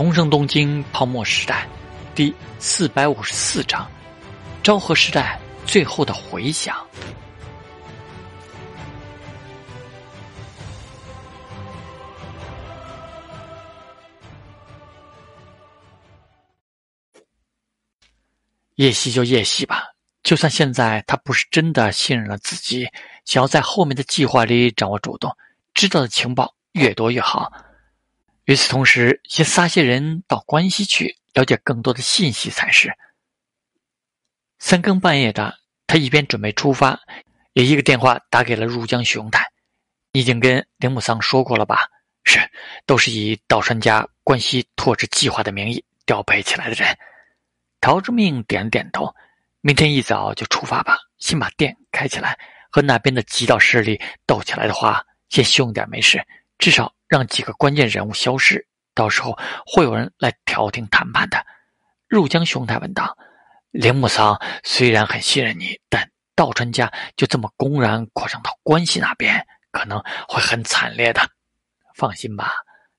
重生东京泡沫时代，第四百五十四章：昭和时代最后的回响。夜袭就夜袭吧，就算现在他不是真的信任了自己，想要在后面的计划里掌握主动，知道的情报越多越好。与此同时，先撒些人到关西去，了解更多的信息才是。三更半夜的，他一边准备出发，也一个电话打给了入江雄太。已经跟铃木桑说过了吧？是，都是以道川家关西拓殖计划的名义调配起来的人。陶之命点了点头，明天一早就出发吧。先把店开起来，和那边的极道势力斗起来的话，先凶点没事，至少。让几个关键人物消失，到时候会有人来调停谈判的。入江雄太问道：“铃木桑虽然很信任你，但道川家就这么公然扩张到关西那边，可能会很惨烈的。放心吧，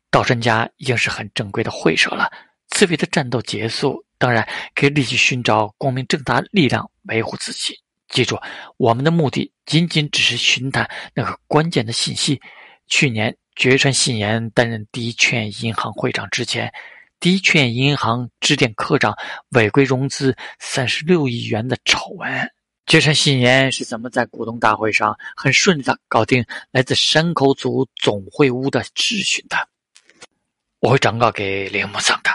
道川家已经是很正规的会社了。刺猬的战斗结束，当然可以立即寻找光明正大力量维护自己。记住，我们的目的仅仅只是寻探那个关键的信息。去年。”绝川信彦担任第一劝银行会长之前，第一劝银行致电科长违规融资三十六亿元的丑闻。绝川信彦是怎么在股东大会上很顺利的搞定来自山口组总会屋的质询的？我会转告给铃木桑的。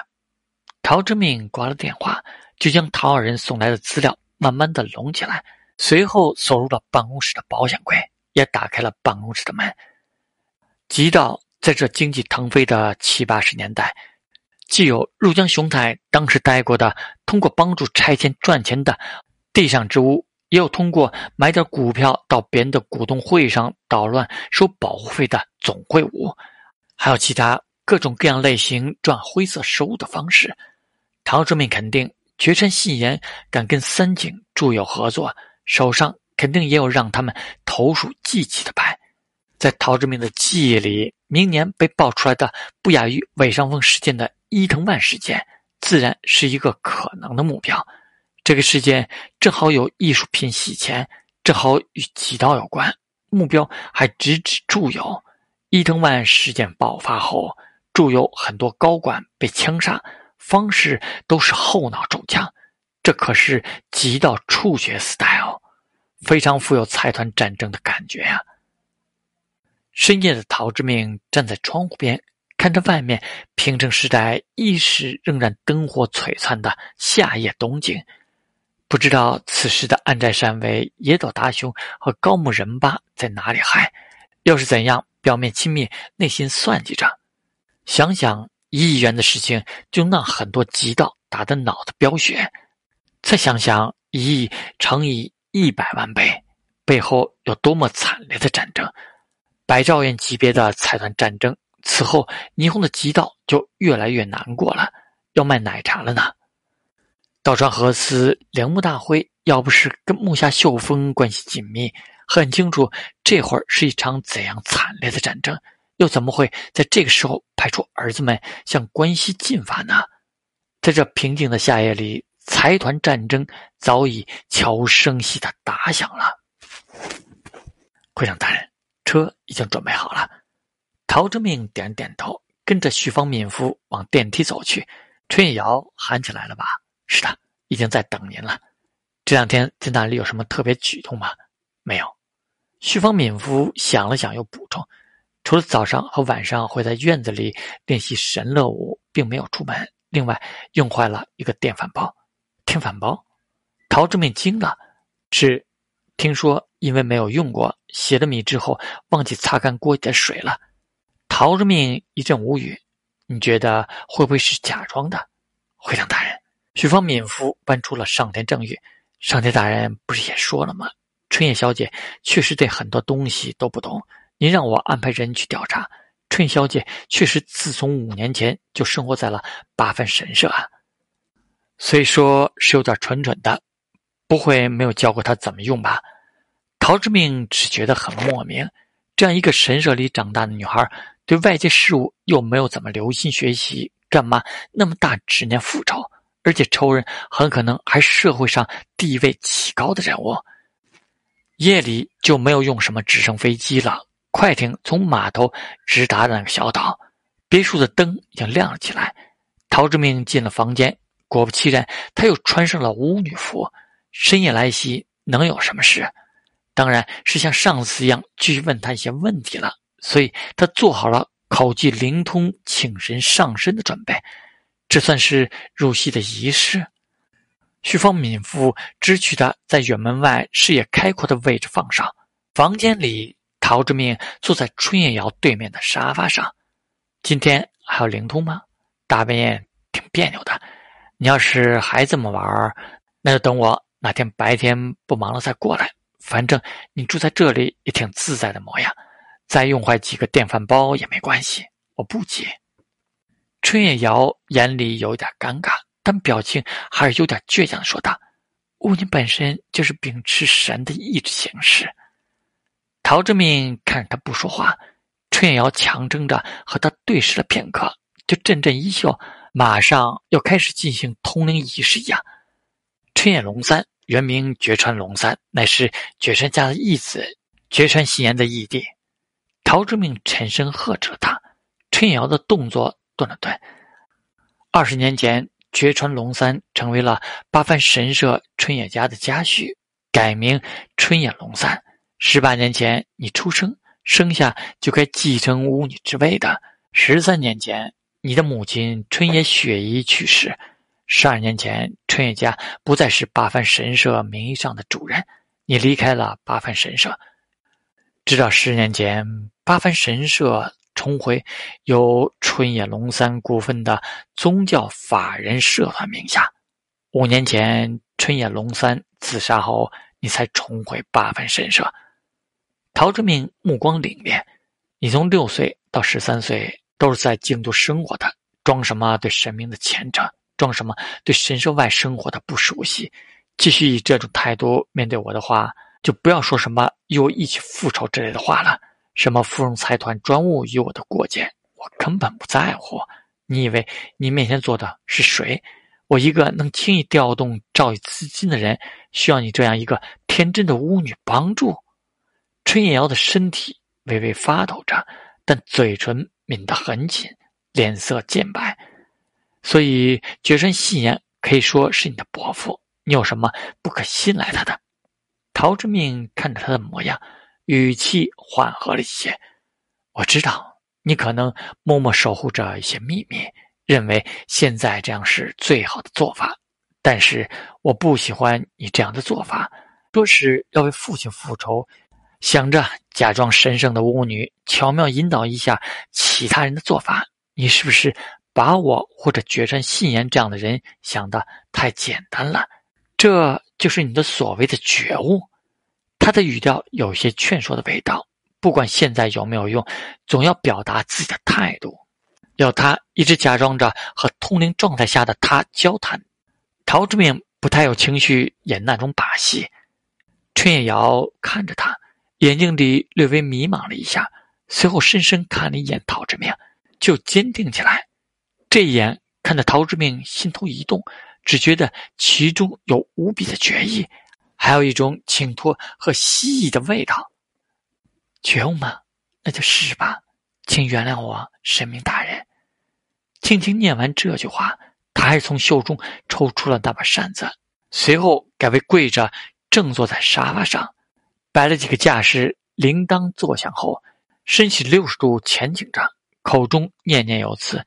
陶之命挂了电话，就将陶二人送来的资料慢慢的拢起来，随后锁入了办公室的保险柜，也打开了办公室的门。吉道在这经济腾飞的七八十年代，既有入江雄太当时待过的通过帮助拆迁赚钱的地上之屋，也有通过买点股票到别人的股东会上捣乱收保护费的总会务，还有其他各种各样类型赚灰色收入的方式。陶志明肯定绝尘信言敢跟三井住友合作，手上肯定也有让他们投鼠忌器的牌。在陶志明的记忆里，明年被爆出来的不亚于尾上峰事件的伊藤万事件，自然是一个可能的目标。这个事件正好有艺术品洗钱，正好与极道有关，目标还直指住友。伊藤万事件爆发后，住友很多高管被枪杀，方式都是后脑中枪，这可是极道处决 style，非常富有财团战争的感觉呀。深夜的陶之命站在窗户边，看着外面平成时代一时仍然灯火璀璨的夏夜东京，不知道此时的安寨山为野岛达雄和高木仁八在哪里嗨，又是怎样表面亲密，内心算计着。想想一亿元的事情，就让很多极道打得脑子飙血。再想想一亿乘以一百万倍，背后有多么惨烈的战争。百兆院级别的财团战争，此后霓虹的极道就越来越难过了，要卖奶茶了呢。道川和司铃木大辉要不是跟木下秀峰关系紧密，很清楚这会儿是一场怎样惨烈的战争，又怎么会在这个时候派出儿子们向关西进发呢？在这平静的夏夜里，财团战争早已悄无声息的打响了。会长大人。车已经准备好了，陶之命点点头，跟着徐方敏夫往电梯走去。春瑶喊起来了吧？是的，已经在等您了。这两天在那里有什么特别举动吗？没有。徐方敏夫想了想，又补充：除了早上和晚上会在院子里练习神乐舞，并没有出门。另外，用坏了一个电饭煲。电饭煲？陶之命惊了，是。听说因为没有用过，洗了米之后忘记擦干锅里的水了。陶之命一阵无语。你觉得会不会是假装的？会长大人，许方敏夫搬出了上天正玉。上天大人不是也说了吗？春叶小姐确实对很多东西都不懂。您让我安排人去调查。春小姐确实自从五年前就生活在了八幡神社啊。虽说是有点蠢蠢的。不会没有教过她怎么用吧？陶之命只觉得很莫名。这样一个神社里长大的女孩，对外界事物又没有怎么留心学习，干嘛那么大执念复仇？而且仇人很可能还社会上地位极高的人物。夜里就没有用什么直升飞机了，快艇从码头直达那个小岛。别墅的灯已经亮了起来。陶志明进了房间，果不其然，他又穿上了巫女服。深夜来袭，能有什么事？当然是像上次一样继续问他一些问题了。所以他做好了口技灵通、请神上身的准备。这算是入戏的仪式。徐芳敏夫支取的在远门外视野开阔的位置放上。房间里，陶志明坐在春夜瑶对面的沙发上。今天还要灵通吗？大半夜挺别扭的。你要是还这么玩那就等我哪天白天不忙了再过来。反正你住在这里也挺自在的模样。再用坏几个电饭煲也没关系，我不急。春野瑶眼里有点尴尬，但表情还是有点倔强的说道：“巫女本身就是秉持神的意志行事。”陶志明看着他不说话，春野瑶强撑着和他对视了片刻，就阵阵衣袖，马上要开始进行通灵仪式一样。春野龙三原名绝川龙三，乃是绝川家的义子，绝川信言的义弟。陶志明沉声喝止了他，春瑶的动作。顿了顿。二十年前，绝川龙三成为了八幡神社春野家的家婿，改名春野龙三。十八年前，你出生，生下就该继承巫女之位的。十三年前，你的母亲春野雪衣去世。十二年前，春野家不再是八幡神社名义上的主人，你离开了八幡神社。直到十年前，八幡神社。重回由春野龙三股份的宗教法人社团名下。五年前，春野龙三自杀后，你才重回八幡神社。陶志明目光凛冽：“你从六岁到十三岁都是在京都生活的，装什么对神明的虔诚？装什么对神社外生活的不熟悉？继续以这种态度面对我的话，就不要说什么与我一起复仇之类的话了。”什么芙蓉财团专务与我的过节，我根本不在乎。你以为你面前坐的是谁？我一个能轻易调动兆易资金的人，需要你这样一个天真的巫女帮助？春野瑶的身体微微发抖着，但嘴唇抿得很紧，脸色渐白。所以绝川信言可以说是你的伯父，你有什么不可信赖他的？陶之命看着他的模样。语气缓和了一些。我知道你可能默默守护着一些秘密，认为现在这样是最好的做法。但是我不喜欢你这样的做法。说是要为父亲复仇，想着假装神圣的巫女，巧妙引导一下其他人的做法。你是不是把我或者决战信言这样的人想的太简单了？这就是你的所谓的觉悟。他的语调有些劝说的味道，不管现在有没有用，总要表达自己的态度。要他一直假装着和通灵状态下的他交谈。陶志明不太有情绪演那种把戏。春野瑶看着他，眼睛里略微迷茫了一下，随后深深看了一眼陶志明，就坚定起来。这一眼看得陶志明心头一动，只觉得其中有无比的决意。还有一种请托和蜥蜴的味道，觉悟吗？那就试试吧，请原谅我，神明大人。轻轻念完这句话，他还从袖中抽出了那把扇子，随后改为跪着，正坐在沙发上，摆了几个架势，铃铛作响后，身体六十度前倾着，口中念念有词：“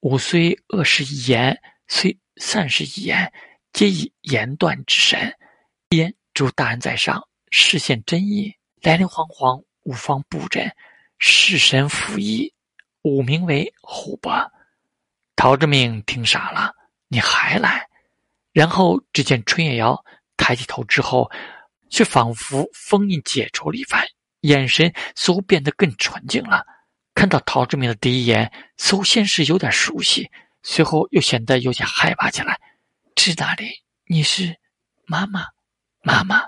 吾虽恶事一言，虽善事一言，皆以言断之神。”焉诸大人在上，视现真意。来来惶惶，吾方布阵，弑神符意，吾名为虎伯。陶志明听傻了，你还来？然后只见春叶瑶抬起头之后，却仿佛封印解除了一番，眼神似乎变得更纯净了。看到陶志明的第一眼，似乎先是有点熟悉，随后又显得有些害怕起来。知哪里？你是妈妈？妈妈，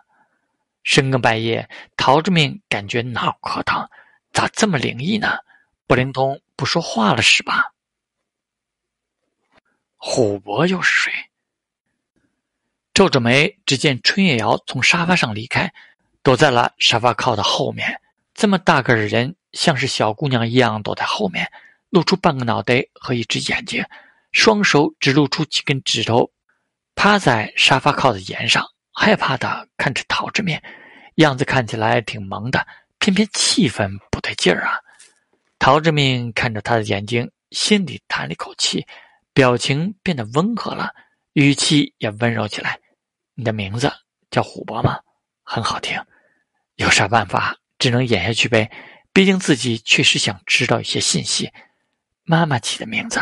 深更半夜，陶志明感觉脑壳疼，咋这么灵异呢？不灵通，不说话了是吧？虎伯又是谁？皱着眉，只见春月瑶从沙发上离开，躲在了沙发靠的后面。这么大个的人，像是小姑娘一样躲在后面，露出半个脑袋和一只眼睛，双手只露出几根指头，趴在沙发靠的沿上，害怕的看着陶志明，样子看起来挺萌的，偏偏气氛不对劲儿啊！陶志明看着他的眼睛，心里叹了一口气，表情变得温和了，语气也温柔起来：“你的名字叫虎伯吗？很好听，有啥办法？”只能演下去呗，毕竟自己确实想知道一些信息。妈妈起的名字，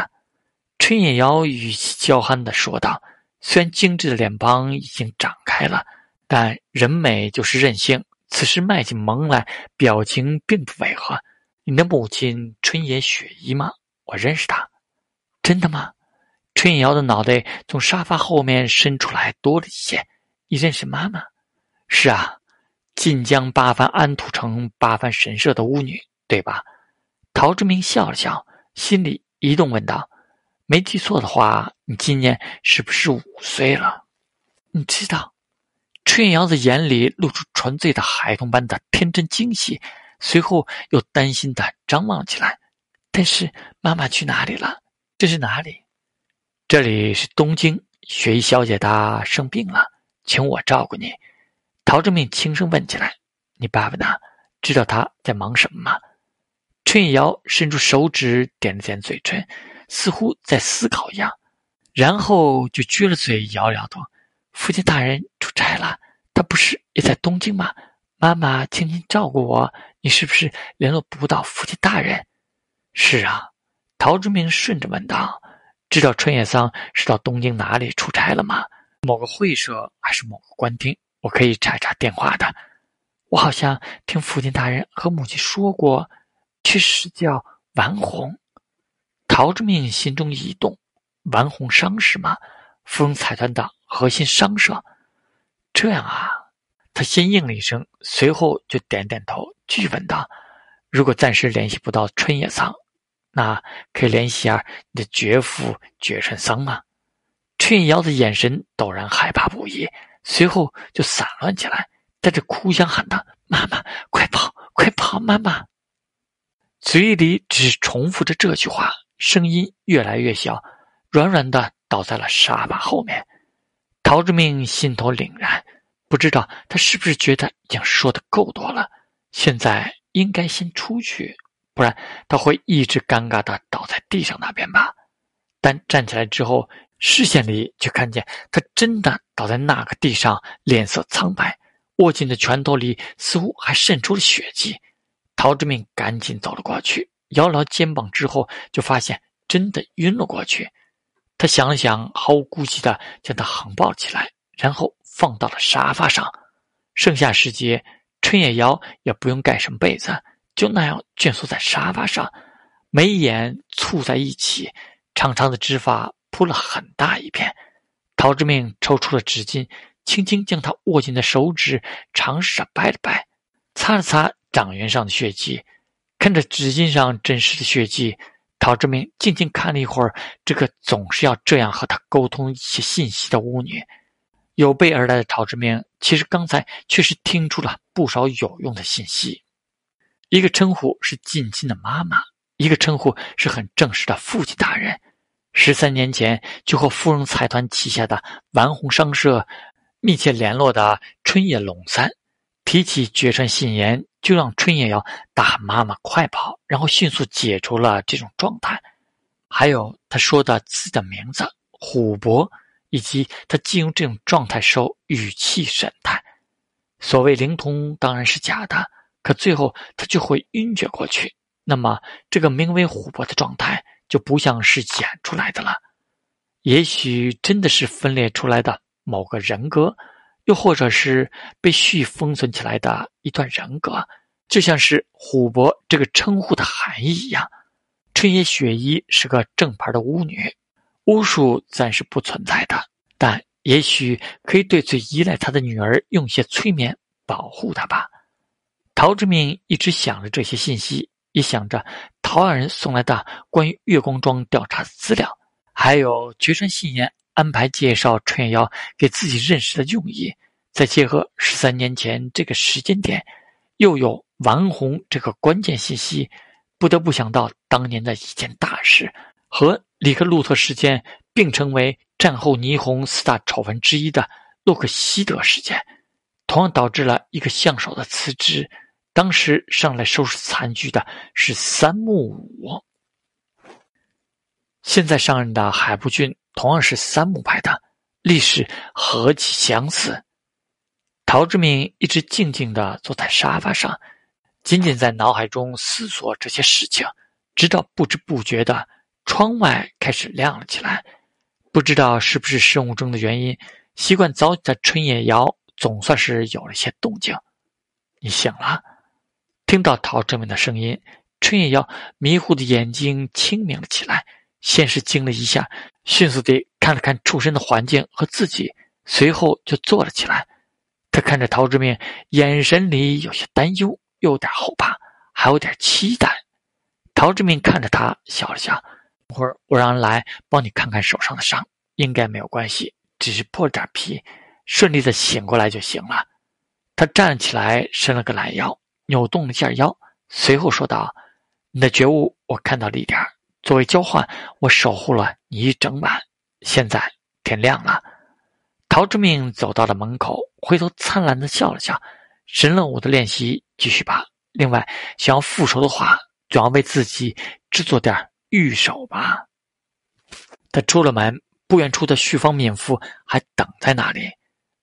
春野瑶语气娇憨的说道。虽然精致的脸庞已经长开了，但人美就是任性。此时迈进门来，表情并不违和。你的母亲春野雪姨吗？我认识她。真的吗？春野瑶的脑袋从沙发后面伸出来多了一些。你认识妈妈？是啊。晋江八幡安土城八幡神社的巫女，对吧？陶志明笑了笑，心里一动，问道：“没记错的话，你今年是不是五岁了？”你知道？春瑶的眼里露出纯粹的孩童般的天真惊喜，随后又担心的张望起来。但是妈妈去哪里了？这是哪里？这里是东京。雪衣小姐她生病了，请我照顾你。陶志明轻声问起来：“你爸爸呢？知道他在忙什么吗？”春叶瑶伸出手指点了点嘴唇，似乎在思考一样，然后就撅了嘴，摇了摇头：“父亲大人出差了，他不是也在东京吗？妈妈，请你照顾我。你是不是联络不到父亲大人？”“是啊。”陶志明顺着问道：“知道春叶桑是到东京哪里出差了吗？某个会社还是某个官厅？”我可以查查电话的，我好像听父亲大人和母亲说过，确实叫完红。陶志明心中一动，完红商事吗？芙蓉财团的核心商社。这样啊，他先应了一声，随后就点点头，继续问道：“如果暂时联系不到春野桑，那可以联系下你的绝父绝春桑吗？”春野瑶的眼神陡然害怕不已。随后就散乱起来，带着哭腔喊道：“妈妈，快跑，快跑！妈妈！”嘴里只重复着这句话，声音越来越小，软软的倒在了沙发后面。陶志明心头凛然，不知道他是不是觉得已经说的够多了，现在应该先出去，不然他会一直尴尬的倒在地上那边吧。但站起来之后。视线里却看见他真的倒在那个地上，脸色苍白，握紧的拳头里似乎还渗出了血迹。陶志明赶紧走了过去，摇了肩膀，之后就发现真的晕了过去。他想了想，毫无顾忌的将他横抱起来，然后放到了沙发上。剩下时节，春野瑶也不用盖什么被子，就那样蜷缩在沙发上，眉眼蹙在一起，长长的直发。铺了很大一片，陶志明抽出了纸巾，轻轻将他握紧的手指尝试着掰了掰，擦了擦掌缘上的血迹。看着纸巾上真实的血迹，陶志明静静看了一会儿这个总是要这样和他沟通一些信息的巫女。有备而来的陶志明，其实刚才确实听出了不少有用的信息。一个称呼是近亲的妈妈，一个称呼是很正式的父亲大人。十三年前就和芙蓉财团旗下的丸红商社密切联络的春野龙三，提起绝川信言，就让春野要大喊“妈妈，快跑”，然后迅速解除了这种状态。还有他说的自己的名字虎伯，以及他进入这种状态时候语气神态。所谓灵通当然是假的，可最后他就会晕厥过去。那么这个名为虎伯的状态。就不像是演出来的了，也许真的是分裂出来的某个人格，又或者是被蓄封存起来的一段人格，就像是虎伯这个称呼的含义一样。春野雪衣是个正牌的巫女，巫术暂时不存在的，但也许可以对最依赖她的女儿用些催眠保护她吧。陶志敏一直想着这些信息。也想着陶二人送来的关于月光庄调查的资料，还有绝川信彦安排介绍春野遥给自己认识的用意，再结合十三年前这个时间点，又有王红这个关键信息，不得不想到当年的一件大事和里克路特事件并称为战后霓虹四大丑闻之一的洛克希德事件，同样导致了一个相手的辞职。当时上来收拾残局的是三木武。现在上任的海部俊同样是三木派的，历史何其相似！陶志明一直静静的坐在沙发上，仅仅在脑海中思索这些事情，直到不知不觉的窗外开始亮了起来。不知道是不是生物钟的原因，习惯早起的春野遥总算是有了些动静。你醒了？听到陶志明的声音，春野要迷糊的眼睛清明了起来。先是惊了一下，迅速地看了看出身的环境和自己，随后就坐了起来。他看着陶志明，眼神里有些担忧，又有点后怕，还有点期待。陶志明看着他，笑了笑：“一会儿我让人来帮你看看手上的伤，应该没有关系，只是破了点皮，顺利的醒过来就行了。”他站起来，伸了个懒腰，扭动了一下腰，随后说道：“你的觉悟，我看到了一点。”作为交换，我守护了你一整晚。现在天亮了，陶之命走到了门口，回头灿烂的笑了笑。神乐舞的练习继续吧。另外，想要复仇的话，总要为自己制作点玉手吧。他出了门，不远处的旭方敏夫还等在那里。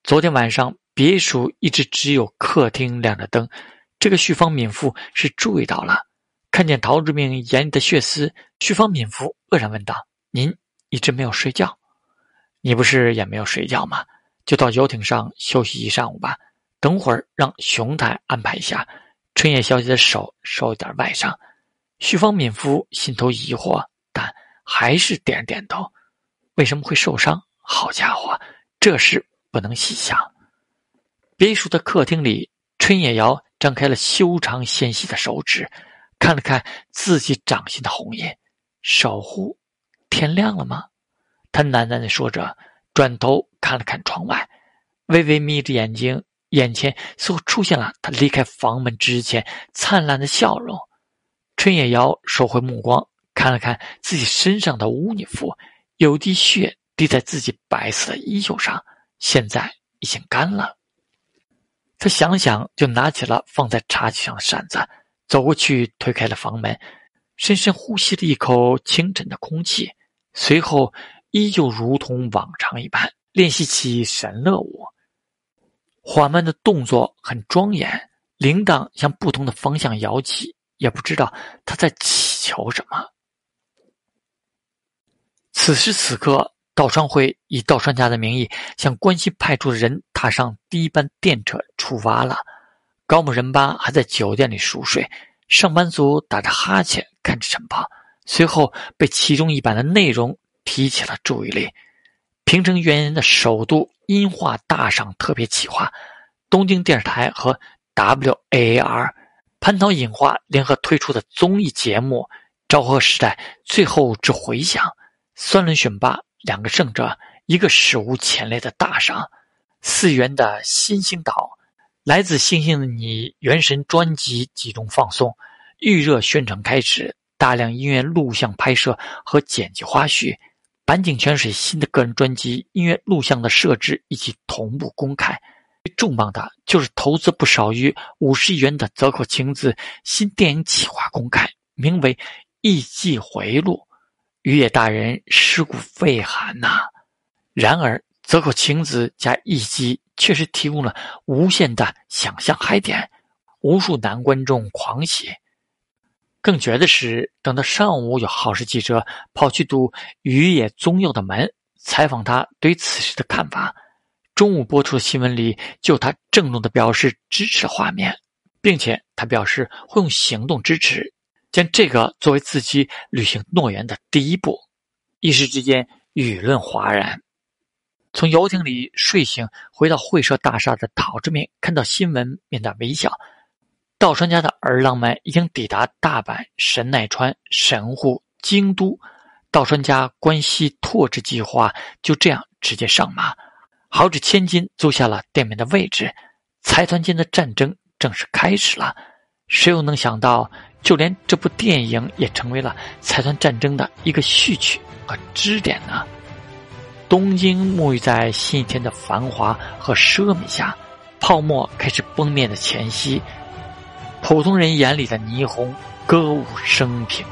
昨天晚上，别墅一直只有客厅亮着灯，这个旭方敏夫是注意到了。看见陶志明眼里的血丝，徐方敏夫愕然问道：“您一直没有睡觉？你不是也没有睡觉吗？就到游艇上休息一上午吧。等会儿让熊太安排一下。”春野小姐的手受一点外伤。徐方敏夫心头疑惑，但还是点点头。为什么会受伤？好家伙，这事不能细想。别墅的客厅里，春野瑶张开了修长纤细的手指。看了看自己掌心的红印，守护，天亮了吗？他喃喃地说着，转头看了看窗外，微微眯着眼睛，眼前似乎出现了他离开房门之前灿烂的笑容。春野瑶收回目光，看了看自己身上的污泥服，有滴血滴在自己白色的衣袖上，现在已经干了。他想想，就拿起了放在茶几上的扇子。走过去，推开了房门，深深呼吸了一口清晨的空气，随后依旧如同往常一般练习起神乐舞。缓慢的动作很庄严，铃铛向不同的方向摇起，也不知道他在祈求什么。此时此刻，道川会以道川家的名义向关西派出的人踏上第一班电车出发了。高木仁八还在酒店里熟睡，上班族打着哈欠看着晨报，随后被其中一版的内容提起了注意力。平成元年的首都音画大赏特别企划，东京电视台和 WAR 蟠桃影画联合推出的综艺节目《昭和时代最后之回响》，三轮选拔两个胜者，一个史无前例的大赏，四元的新星岛。来自星星的你原神专辑集中放送，预热宣传开始，大量音乐录像拍摄和剪辑花絮，坂井泉水新的个人专辑音乐录像的设置以及同步公开。重磅的就是投资不少于五十亿元的泽口晴子新电影企划公开，名为《艺伎回路》，雨野大人尸骨未寒呐。然而，泽口晴子加一击。确实提供了无限的想象嗨点，无数男观众狂喜。更绝的是，等到上午有好事记者跑去堵于野宗佑的门，采访他对此事的看法。中午播出的新闻里，就他郑重的表示支持画面，并且他表示会用行动支持，将这个作为自己履行诺言的第一步。一时之间，舆论哗然。从游艇里睡醒，回到会社大厦的陶志明看到新闻，面带微笑。道川家的儿郎们已经抵达大阪、神奈川、神户、京都，道川家关西拓殖计划就这样直接上马，豪掷千金租下了店面的位置，财团间的战争正式开始了。谁又能想到，就连这部电影也成为了才算战争的一个序曲和支点呢？东京沐浴在新一天的繁华和奢靡下，泡沫开始崩灭的前夕，普通人眼里的霓虹歌舞升平。